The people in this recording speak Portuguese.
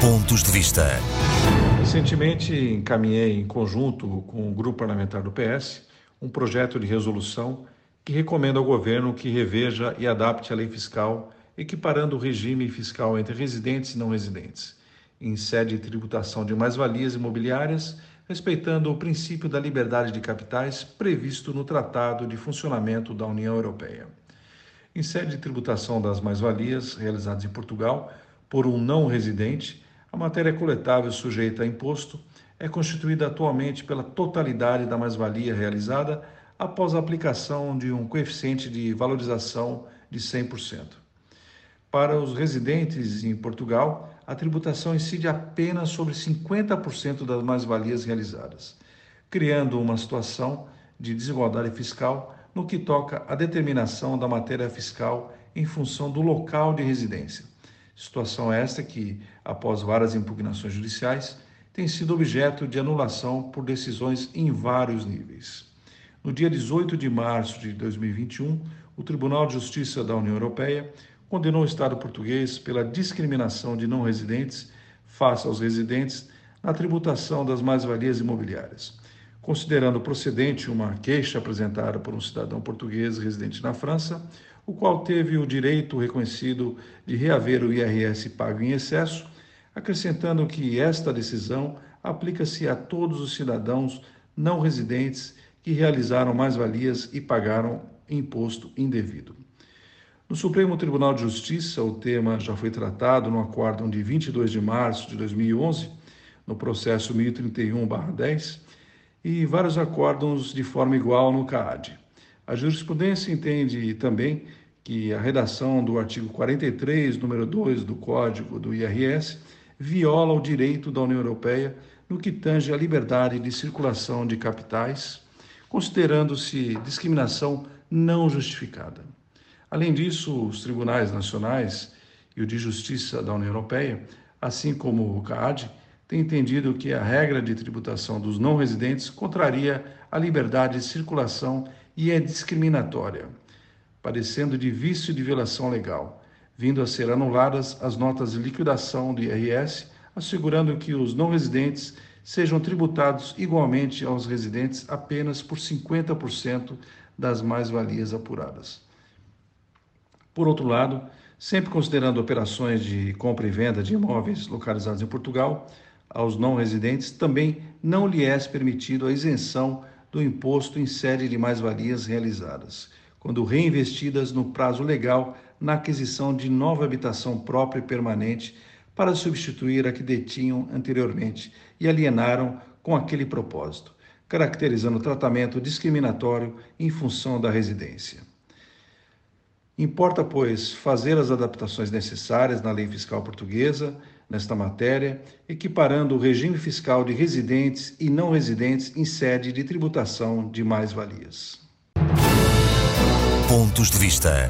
Pontos de Vista. Recentemente encaminhei em conjunto com o grupo parlamentar do PS um projeto de resolução que recomenda ao governo que reveja e adapte a lei fiscal, equiparando o regime fiscal entre residentes e não residentes, em sede de tributação de mais-valias imobiliárias, respeitando o princípio da liberdade de capitais previsto no Tratado de Funcionamento da União Europeia. Em sede de tributação das mais-valias realizadas em Portugal por um não residente, a matéria coletável sujeita a imposto é constituída atualmente pela totalidade da mais-valia realizada após a aplicação de um coeficiente de valorização de 100%. Para os residentes em Portugal, a tributação incide apenas sobre 50% das mais-valias realizadas, criando uma situação de desigualdade fiscal no que toca à determinação da matéria fiscal em função do local de residência Situação esta que, após várias impugnações judiciais, tem sido objeto de anulação por decisões em vários níveis. No dia 18 de março de 2021, o Tribunal de Justiça da União Europeia condenou o Estado português pela discriminação de não residentes face aos residentes na tributação das mais-valias imobiliárias, considerando procedente uma queixa apresentada por um cidadão português residente na França o qual teve o direito reconhecido de reaver o IRS pago em excesso, acrescentando que esta decisão aplica-se a todos os cidadãos não residentes que realizaram mais-valias e pagaram imposto indevido. No Supremo Tribunal de Justiça, o tema já foi tratado no acórdão de 22 de março de 2011, no processo 1031-10, e vários acórdãos de forma igual no CAAD. A jurisprudência entende também que a redação do artigo 43, número 2 do Código do IRS viola o direito da União Europeia no que tange à liberdade de circulação de capitais, considerando-se discriminação não justificada. Além disso, os tribunais nacionais e o de justiça da União Europeia, assim como o CAAD, têm entendido que a regra de tributação dos não residentes contraria a liberdade de circulação e é discriminatória parecendo de vício de violação legal, vindo a ser anuladas as notas de liquidação do IRS, assegurando que os não residentes sejam tributados igualmente aos residentes apenas por 50% das mais-valias apuradas. Por outro lado, sempre considerando operações de compra e venda de imóveis localizados em Portugal, aos não residentes também não lhe é permitido a isenção do imposto em sede de mais-valias realizadas quando reinvestidas no prazo legal na aquisição de nova habitação própria e permanente para substituir a que detinham anteriormente e alienaram com aquele propósito, caracterizando o tratamento discriminatório em função da residência. Importa, pois, fazer as adaptações necessárias na lei fiscal portuguesa nesta matéria, equiparando o regime fiscal de residentes e não residentes em sede de tributação de mais-valias. Pontos de Vista.